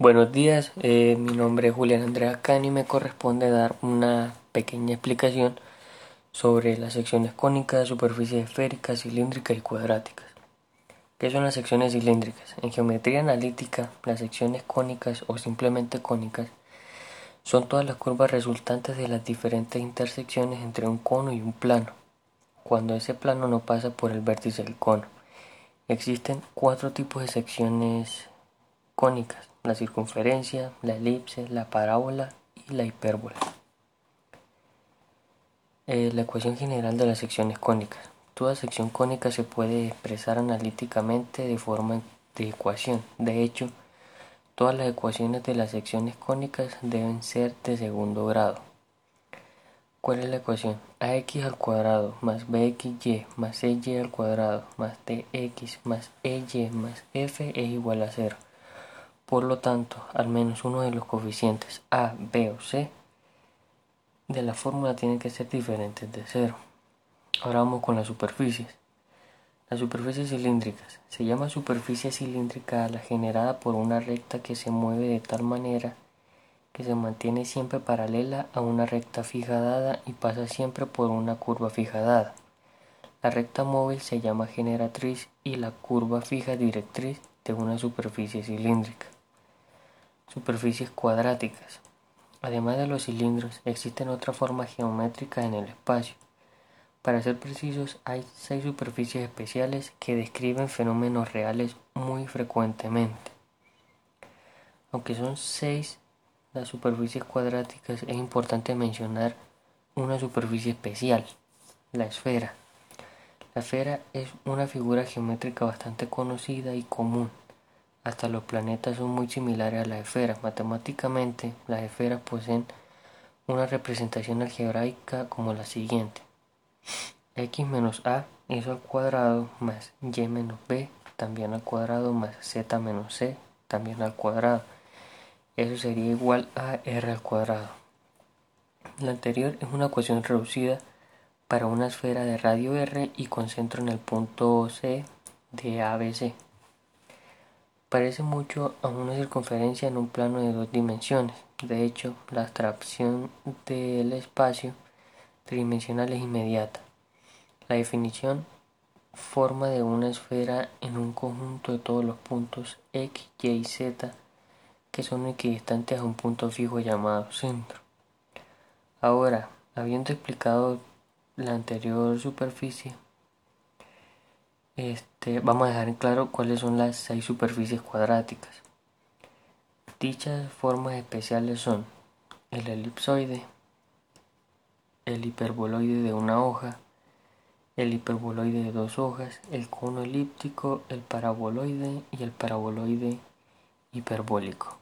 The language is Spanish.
Buenos días, eh, mi nombre es Julián Andrea Cani y me corresponde dar una pequeña explicación sobre las secciones cónicas, superficies esféricas, cilíndricas y cuadráticas. ¿Qué son las secciones cilíndricas? En geometría analítica, las secciones cónicas o simplemente cónicas son todas las curvas resultantes de las diferentes intersecciones entre un cono y un plano, cuando ese plano no pasa por el vértice del cono. Existen cuatro tipos de secciones cónicas, la circunferencia, la elipse, la parábola y la hipérbola. Eh, la ecuación general de las secciones cónicas. Toda sección cónica se puede expresar analíticamente de forma de ecuación. De hecho, todas las ecuaciones de las secciones cónicas deben ser de segundo grado. ¿Cuál es la ecuación? ax al cuadrado más bxy más ey al cuadrado más dx más ey más f es igual a 0. Por lo tanto, al menos uno de los coeficientes a, b o c de la fórmula tiene que ser diferentes de 0. Ahora vamos con las superficies. Las superficies cilíndricas. Se llama superficie cilíndrica a la generada por una recta que se mueve de tal manera que se mantiene siempre paralela a una recta fija dada y pasa siempre por una curva fija dada. La recta móvil se llama generatriz y la curva fija directriz de una superficie cilíndrica. Superficies cuadráticas. Además de los cilindros, existen otras formas geométricas en el espacio. Para ser precisos, hay seis superficies especiales que describen fenómenos reales muy frecuentemente. Aunque son seis las superficies cuadráticas, es importante mencionar una superficie especial, la esfera. La esfera es una figura geométrica bastante conocida y común hasta los planetas son muy similares a las esferas. Matemáticamente, las esferas poseen una representación algebraica como la siguiente. x menos a eso al cuadrado más y menos b también al cuadrado más z menos c también al cuadrado. Eso sería igual a r al cuadrado. La anterior es una ecuación reducida para una esfera de radio r y con centro en el punto c de ABC. Parece mucho a una circunferencia en un plano de dos dimensiones. De hecho, la abstracción del espacio tridimensional es inmediata. La definición forma de una esfera en un conjunto de todos los puntos x, y y z que son equidistantes a un punto fijo llamado centro. Ahora, habiendo explicado la anterior superficie, este, vamos a dejar en claro cuáles son las seis superficies cuadráticas. Dichas formas especiales son el elipsoide, el hiperboloide de una hoja, el hiperboloide de dos hojas, el cono elíptico, el paraboloide y el paraboloide hiperbólico.